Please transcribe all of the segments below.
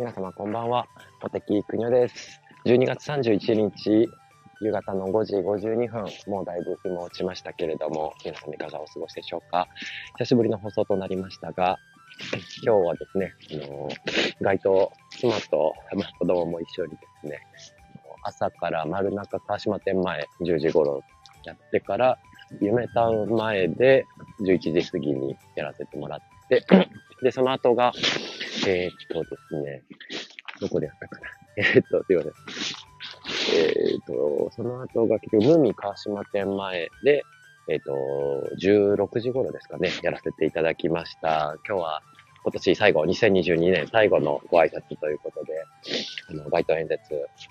皆様こんばんは。茂木くにおです。12月31日、夕方の5時52分、もうだいぶ日も落ちましたけれども、皆様いかがお過ごしでしょうか。久しぶりの放送となりましたが、今日はですね、あの街頭、妻と、まあ、子供も一緒にですね、朝から丸中川島店前10時頃やってから、夢タウン前で11時過ぎにやらせてもらって、で、その後が、えーっとですね、どこでやったかな。えーっと、すいません。えーっと、その後が結局、ムーミン川島店前で、えっと、16時頃ですかね、やらせていただきました。今日は今年最後、2022年最後のご挨拶ということで、あの、街頭演説、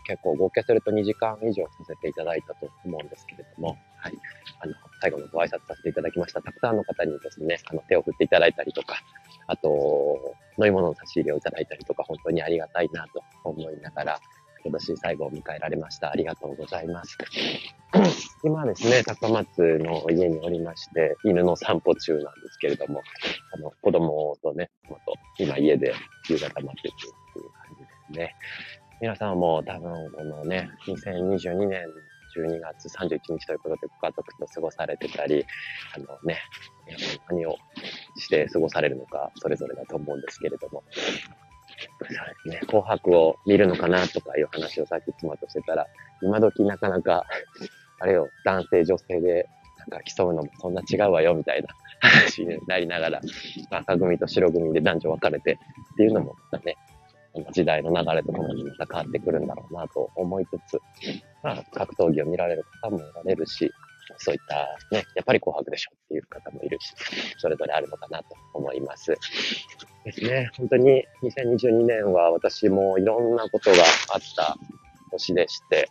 結構合計すると2時間以上させていただいたと思うんですけれども、はい。あの、最後のご挨拶させていただきました。たくさんの方にですね、あの、手を振っていただいたりとか、あと、飲み物の差し入れをいただいたりとか、本当にありがたいなと思いながら、今年最後を迎えられました。ありがとうございます。今ですね、高松の家におりまして、犬の散歩中なんですけれども、あの、子供とね、妻と今家で夕方待ってるっていう感じですね。皆さんも多分このね、2022年12月31日ということでご家族と過ごされてたり、あのね、何をして過ごされるのか、それぞれだと思うんですけれども、そうですね、紅白を見るのかなとかいう話をさっき妻としてたら、今時なかなか、あれよ、男性女性でなんか競うのもそんな違うわよみたいな 話になりながら、赤組と白組で男女分かれてっていうのもまたね、時代の流れとともにまた変わってくるんだろうなと思いつつ、まあ、格闘技を見られる方もおられるし、そういったね、やっぱり紅白でしょっていう方もいるし、それぞれあるのかなと思います。ですね、本当に2022年は私もいろんなことがあった年でして、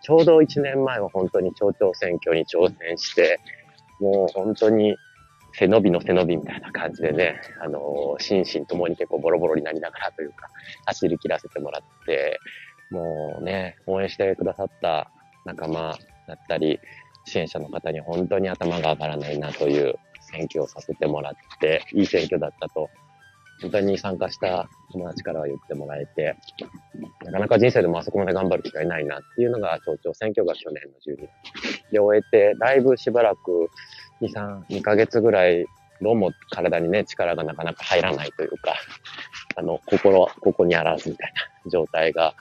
ちょうど1年前は本当に町長選挙に挑戦して、もう本当に背伸びの背伸びみたいな感じでね、あの、心身ともに結構ボロボロになりながらというか、走り切らせてもらって、もうね、応援してくださった仲間だったり、支援者の方に本当に頭が上がらないなという選挙をさせてもらって、いい選挙だったと、本当に参加した友達からは言ってもらえて、なかなか人生でもあそこまで頑張る機会ないなっていうのが町長選挙が去年の12月で終えて、だいぶしばらく2、3、2ヶ月ぐらい、どうも体にね、力がなかなか入らないというか、あの、心、ここにあらずみたいな状態が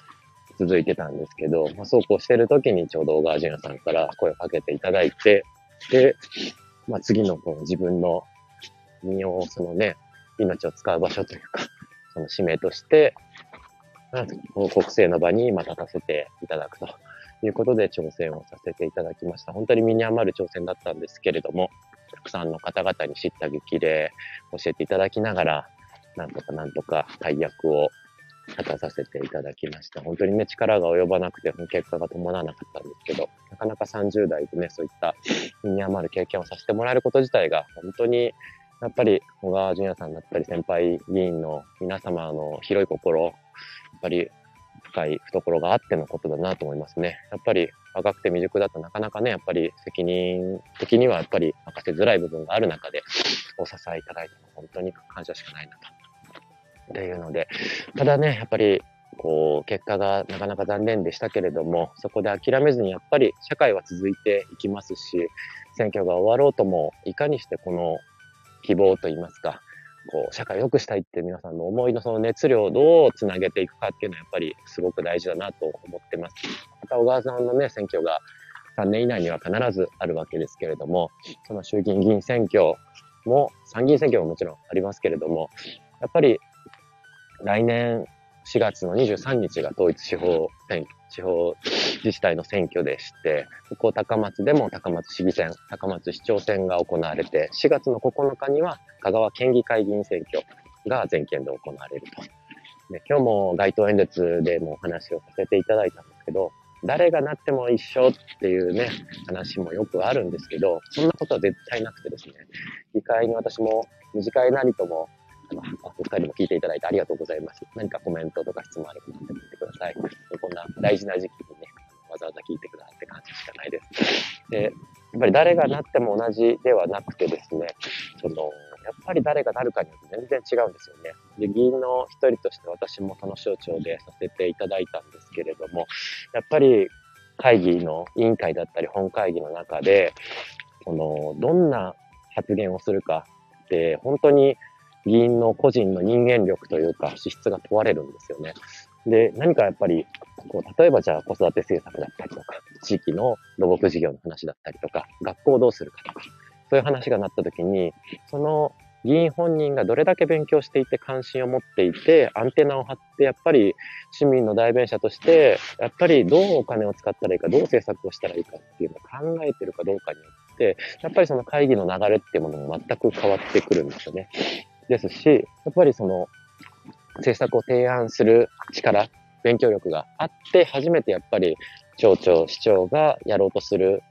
続いてたんですけど、まあ、そうこうしてる時にちょうど小川淳也さんから声をかけていただいて、で、まあ、次のこの自分の身を、そのね、命を使う場所というか、その使命として、ま国政の場にまた立たせていただくということで挑戦をさせていただきました。本当に身に余る挑戦だったんですけれども、たくさんの方々に知った激励教えていただきながら、なんとかなんとか大役を果たさせていただきました。本当にね、力が及ばなくて、結果が伴わなかったんですけど、なかなか30代でね、そういった身に余る経験をさせてもらえること自体が、本当に、やっぱり小川淳也さんだったり、先輩議員の皆様の広い心、やっぱり深い懐があってのことだなと思いますね。やっぱり若くて未熟だとなかなかね、やっぱり責任的にはやっぱり任せづらい部分がある中で、お支えいただいたの本当に感謝しかないなと。っていうので、ただね、やっぱり、こう、結果がなかなか残念でしたけれども、そこで諦めずに、やっぱり社会は続いていきますし、選挙が終わろうとも、いかにしてこの希望といいますか、こう、社会を良くしたいって皆さんの思いのその熱量をどうつなげていくかっていうのはやっぱりすごく大事だなと思ってます。また小川さんのね、選挙が3年以内には必ずあるわけですけれども、その衆議院議員選挙も、参議院選挙ももちろんありますけれども、やっぱり来年4月の23日が統一地方選挙、地方自治体の選挙でして、ここ高松でも高松市議選、高松市長選が行われて、4月の9日には香川県議会議員選挙が全県で行われると。で今日も街頭演説でもお話をさせていただいたんですけど、誰がなっても一緒っていうね、話もよくあるんですけど、そんなことは絶対なくてですね、議会に私も短いなりともあの、お二人も聞いていただいてありがとうございます。何かコメントとか質問あれば聞いてください。こんな大事な時期にね、わざわざ聞いてくださって感謝しかないです。で、やっぱり誰がなっても同じではなくてですね、その、やっぱり誰がなるかによって全然違うんですよね。で、議員の一人として私も楽省庁でさせていただいたんですけれども、やっぱり会議の委員会だったり本会議の中で、その、どんな発言をするかって、本当に議員の個人の人間力というか資質が問われるんですよね。で、何かやっぱり、こう、例えばじゃあ子育て政策だったりとか、地域の土木事業の話だったりとか、学校をどうするかとか、そういう話がなった時に、その議員本人がどれだけ勉強していて関心を持っていて、アンテナを張って、やっぱり市民の代弁者として、やっぱりどうお金を使ったらいいか、どう政策をしたらいいかっていうのを考えてるかどうかによって、やっぱりその会議の流れっていうものも全く変わってくるんですよね。ですし、やっぱりその政策を提案する力、勉強力があって、初めてやっぱり町長、市長がやろうとする、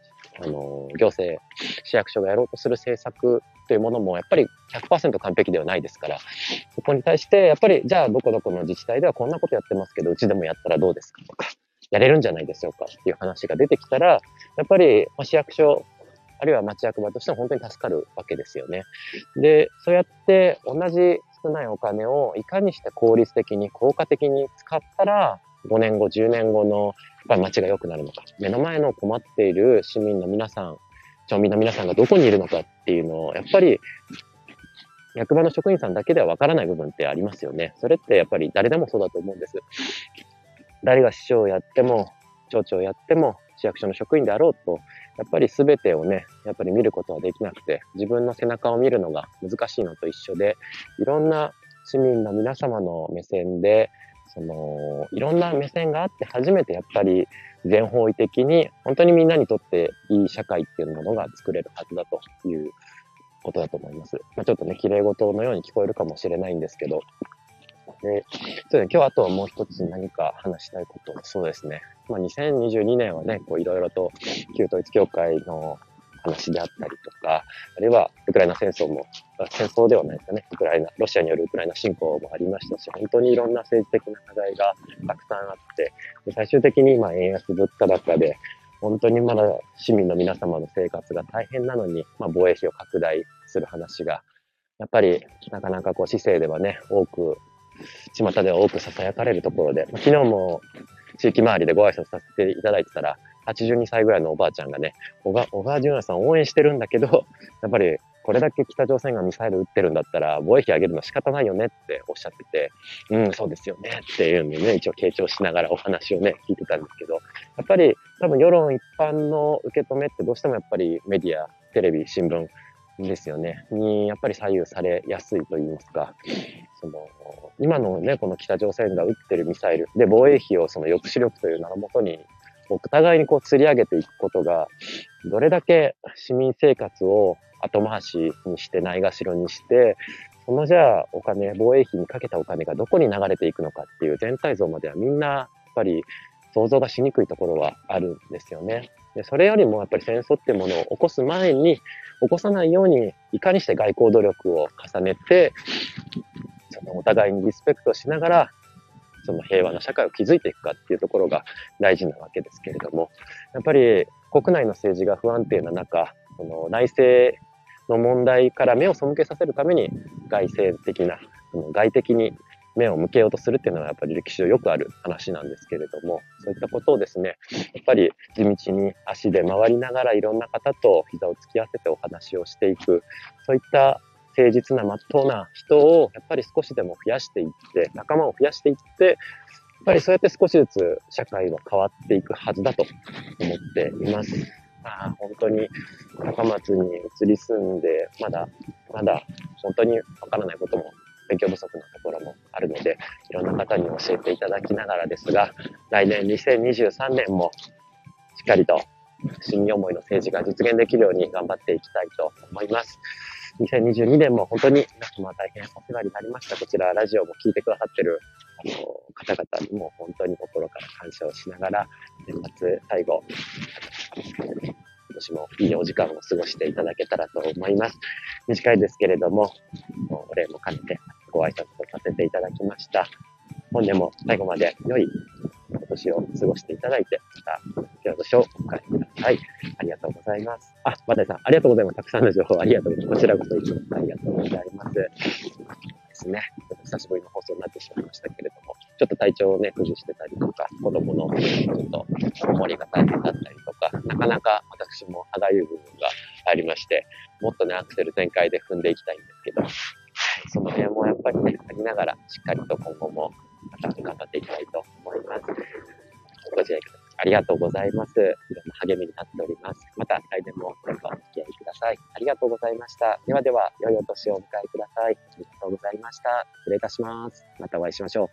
あの、行政、市役所がやろうとする政策というものも、やっぱり100%完璧ではないですから、そこに対して、やっぱり、じゃあ、どこどこの自治体ではこんなことやってますけど、うちでもやったらどうですかとか、やれるんじゃないでしょうかっていう話が出てきたら、やっぱり、市役所、あるいは町役場としても本当に助かるわけですよね。で、そうやって同じ少ないお金をいかにして効率的に効果的に使ったら5年後、10年後のやっぱり街が良くなるのか。目の前の困っている市民の皆さん、町民の皆さんがどこにいるのかっていうのを、やっぱり役場の職員さんだけではわからない部分ってありますよね。それってやっぱり誰でもそうだと思うんです。誰が市長をやっても、町長をやっても、市役所の職員であろうと、やっぱり全てをね、やっぱり見ることはできなくて、自分の背中を見るのが難しいのと一緒で、いろんな市民の皆様の目線で、その、いろんな目線があって初めてやっぱり全方位的に、本当にみんなにとっていい社会っていうものが作れるはずだということだと思います。まあ、ちょっとね、綺麗事のように聞こえるかもしれないんですけど、で、そうですね、今日あともう一つ何か話したいこと、そうですね。まあ、2022年はね、こういろいろと旧統一教会の話であったりとか、あるいはウクライナ戦争も、戦争ではないですかね、ウクライナ、ロシアによるウクライナ侵攻もありましたし、本当にいろんな政治的な課題がたくさんあって、最終的に今円安物価高で、本当にまだ市民の皆様の生活が大変なのに、まあ、防衛費を拡大する話が、やっぱりなかなかこう市政ではね、多く巷では多く囁かれるところで、昨日も地域周りでご挨拶させていただいてたら、82歳ぐらいのおばあちゃんがね、小川、小川淳也さん応援してるんだけど、やっぱりこれだけ北朝鮮がミサイル撃ってるんだったら、防衛費上げるの仕方ないよねっておっしゃってて、うん、そうですよねっていうのをね、一応傾聴しながらお話をね、聞いてたんですけど、やっぱり多分世論一般の受け止めってどうしてもやっぱりメディア、テレビ、新聞ですよね、にやっぱり左右されやすいと言いますか、その、今のね、この北朝鮮が撃ってるミサイル、で、防衛費をその抑止力という名のもとに、お互いにこう釣り上げていくことが、どれだけ市民生活を後回しにしてないがしろにして、そのじゃあお金、防衛費にかけたお金がどこに流れていくのかっていう全体像まではみんなやっぱり想像がしにくいところはあるんですよね。でそれよりもやっぱり戦争ってものを起こす前に、起こさないように、いかにして外交努力を重ねて、そのお互いにリスペクトしながら、その平和な社会を築いていくかっていうところが大事なわけですけれども、やっぱり国内の政治が不安定な中、その内政の問題から目を背けさせるために外政的な、その外的に目を向けようとするっていうのはやっぱり歴史上よくある話なんですけれども、そういったことをですね、やっぱり地道に足で回りながらいろんな方と膝を突き合わせてお話をしていく、そういった誠実な、まっとうな人をやっぱり少しでも増やしていって、仲間を増やしていって、やっぱりそうやって少しずつ社会は変わっていくはずだと思っています。まあ、本当に高松に移り住んで、まだ、まだ本当にわからないことも勉強不足なところもあるので、いろんな方に教えていただきながらですが、来年2023年もしっかりと新思いの政治が実現できるように頑張っていきたいと思います。2022年も本当に皆様大変お世話になりました。こちらラジオも聞いてくださってるあの方々にも本当に心から感謝をしながら、年末最後、今年もいいお時間を過ごしていただけたらと思います。短いですけれども、お礼も兼ねてご挨拶をさせていただきました。本年も最後まで良い今年を過ごしていただいて、また良い年をお迎えください。ありがとうございます。あ、渡さん、ありがとうございます。たくさんの情報ありがとうございます。こちらこそいつもありがとうございます。ですね。ちょっと久しぶりの放送になってしまいましたけれども、ちょっと体調をね、崩してたりとか、子供のちょっと守りが大変だったりとか、なかなか私も歯がゆい部分がありまして、もっとね、アクセル全開で踏んでいきたいんですけど、その辺もやっぱりね、ありながら、しっかりと今後もまた頑張っていきたいと思います。ご自愛ください。ありがとうございます。いろんな励みになっております。また来年もどうぞお付き合いください。ありがとうございました。ではでは、良いお年をお迎えください。ありがとうございました。失礼いたします。またお会いしましょう。